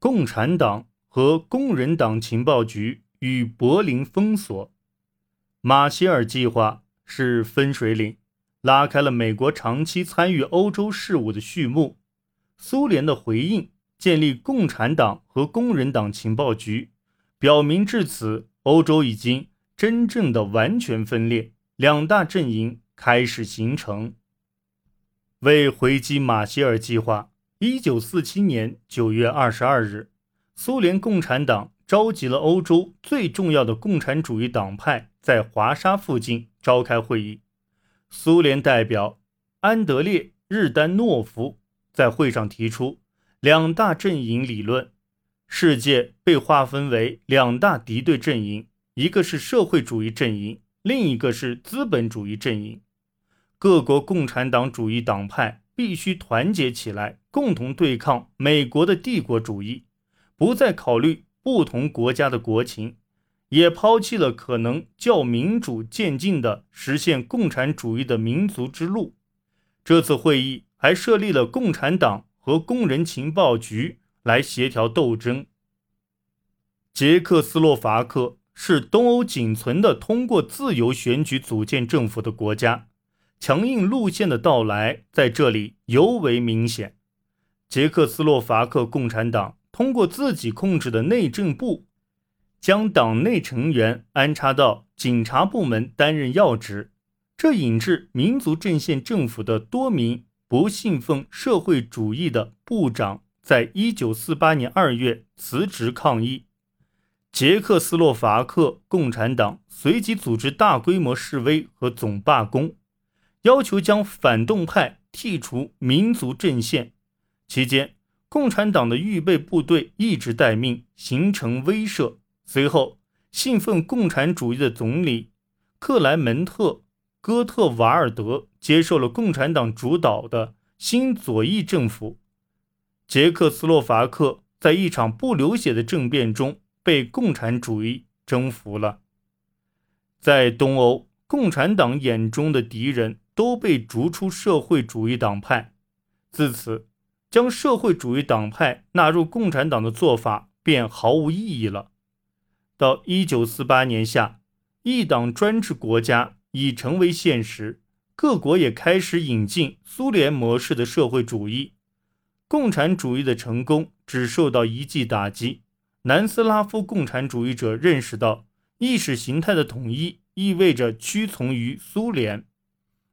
共产党和工人党情报局与柏林封锁。马歇尔计划是分水岭，拉开了美国长期参与欧洲事务的序幕。苏联的回应，建立共产党和工人党情报局，表明至此，欧洲已经真正的完全分裂，两大阵营开始形成。为回击马歇尔计划，一九四七年九月二十二日，苏联共产党召集了欧洲最重要的共产主义党派，在华沙附近召开会议。苏联代表安德烈·日丹诺夫在会上提出两大阵营理论：世界被划分为两大敌对阵营，一个是社会主义阵营，另一个是资本主义阵营。各国共产党主义党派必须团结起来，共同对抗美国的帝国主义，不再考虑不同国家的国情，也抛弃了可能较民主渐进的实现共产主义的民族之路。这次会议还设立了共产党和工人情报局来协调斗争。捷克斯洛伐克是东欧仅存的通过自由选举组建政府的国家。强硬路线的到来在这里尤为明显。捷克斯洛伐克共产党通过自己控制的内政部，将党内成员安插到警察部门担任要职，这引致民族阵线政府的多名不信奉社会主义的部长，在一九四八年二月辞职抗议。捷克斯洛伐克共产党随即组织大规模示威和总罢工。要求将反动派剔除民族阵线。期间，共产党的预备部队一直待命，形成威慑。随后，信奉共产主义的总理克莱门特·戈特瓦尔德接受了共产党主导的新左翼政府。捷克斯洛伐克在一场不流血的政变中被共产主义征服了。在东欧，共产党眼中的敌人。都被逐出社会主义党派，自此，将社会主义党派纳入共产党的做法便毫无意义了。到一九四八年夏，一党专制国家已成为现实，各国也开始引进苏联模式的社会主义，共产主义的成功只受到一记打击。南斯拉夫共产主义者认识到，意识形态的统一意味着屈从于苏联。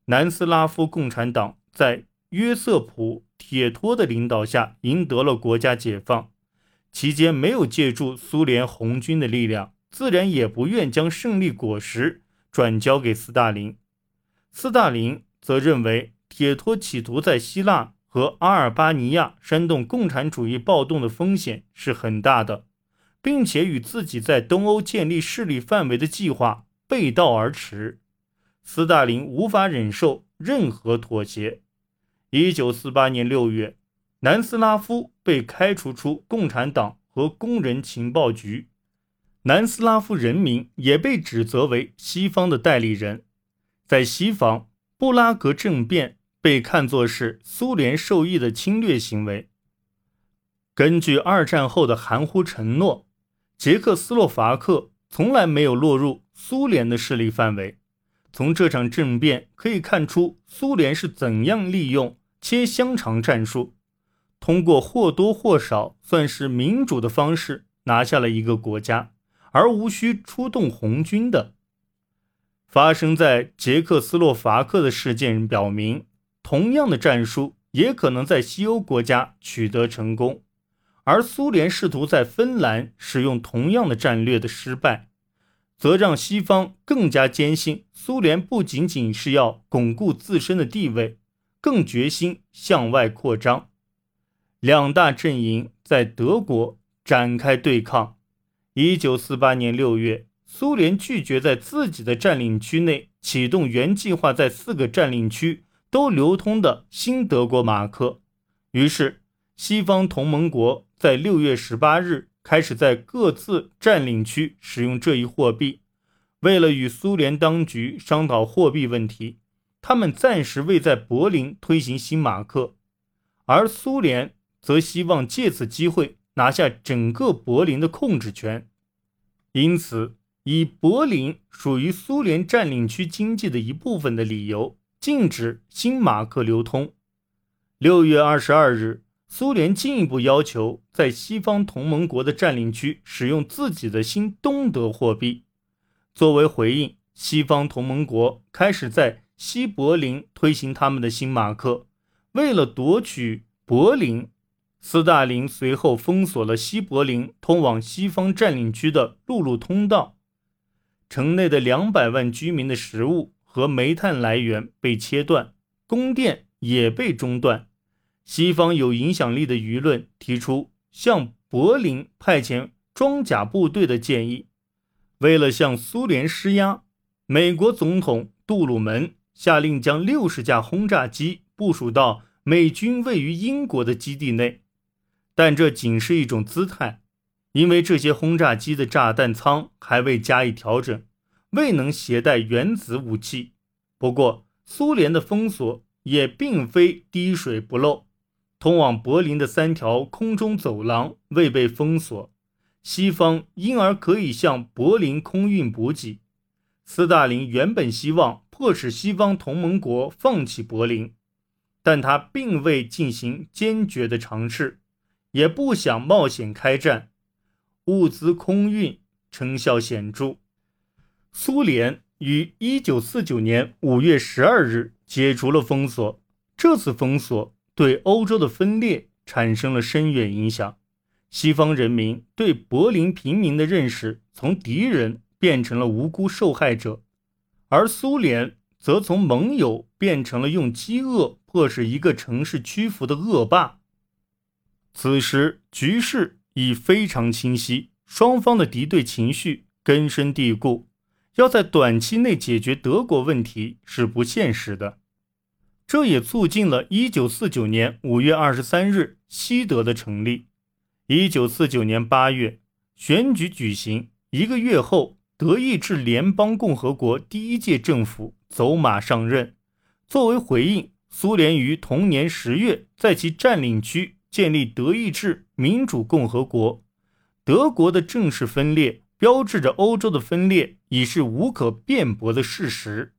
南斯拉夫共产党在约瑟普·铁托的领导下赢得了国家解放，期间没有借助苏联红军的力量，自然也不愿将胜利果实转交给斯大林。斯大林则认为铁托企图在希腊和阿尔巴尼亚煽动共产主义暴动的风险是很大的，并且与自己在东欧建立势力范围的计划背道而驰。斯大林无法忍受任何妥协。一九四八年六月，南斯拉夫被开除出共产党和工人情报局，南斯拉夫人民也被指责为西方的代理人。在西方，布拉格政变被看作是苏联受益的侵略行为。根据二战后的含糊承诺，捷克斯洛伐克从来没有落入苏联的势力范围。从这场政变可以看出，苏联是怎样利用切香肠战术，通过或多或少算是民主的方式拿下了一个国家，而无需出动红军的。发生在捷克斯洛伐克的事件表明，同样的战术也可能在西欧国家取得成功，而苏联试图在芬兰使用同样的战略的失败。则让西方更加坚信，苏联不仅仅是要巩固自身的地位，更决心向外扩张。两大阵营在德国展开对抗。一九四八年六月，苏联拒绝在自己的占领区内启动原计划在四个占领区都流通的新德国马克，于是西方同盟国在六月十八日。开始在各自占领区使用这一货币。为了与苏联当局商讨货币问题，他们暂时未在柏林推行新马克，而苏联则希望借此机会拿下整个柏林的控制权。因此，以柏林属于苏联占领区经济的一部分的理由，禁止新马克流通。六月二十二日，苏联进一步要求在西方同盟国的占领区使用自己的新东德货币。作为回应，西方同盟国开始在西柏林推行他们的新马克。为了夺取柏林，斯大林随后封锁了西柏林通往西方占领区的陆路通道，城内的两百万居民的食物和煤炭来源被切断，供电也被中断。西方有影响力的舆论提出向柏林派遣装甲部队的建议。为了向苏联施压，美国总统杜鲁门下令将六十架轰炸机部署到美军位于英国的基地内，但这仅是一种姿态，因为这些轰炸机的炸弹舱还未加以调整，未能携带原子武器。不过，苏联的封锁也并非滴水不漏，通往柏林的三条空中走廊未被封锁。西方因而可以向柏林空运补给。斯大林原本希望迫使西方同盟国放弃柏林，但他并未进行坚决的尝试，也不想冒险开战。物资空运成效显著。苏联于1949年5月12日解除了封锁。这次封锁对欧洲的分裂产生了深远影响。西方人民对柏林平民的认识从敌人变成了无辜受害者，而苏联则从盟友变成了用饥饿迫使一个城市屈服的恶霸。此时局势已非常清晰，双方的敌对情绪根深蒂固，要在短期内解决德国问题是不现实的。这也促进了1949年5月23日西德的成立。一九四九年八月，选举举行。一个月后，德意志联邦共和国第一届政府走马上任。作为回应，苏联于同年十月在其占领区建立德意志民主共和国。德国的正式分裂，标志着欧洲的分裂已是无可辩驳的事实。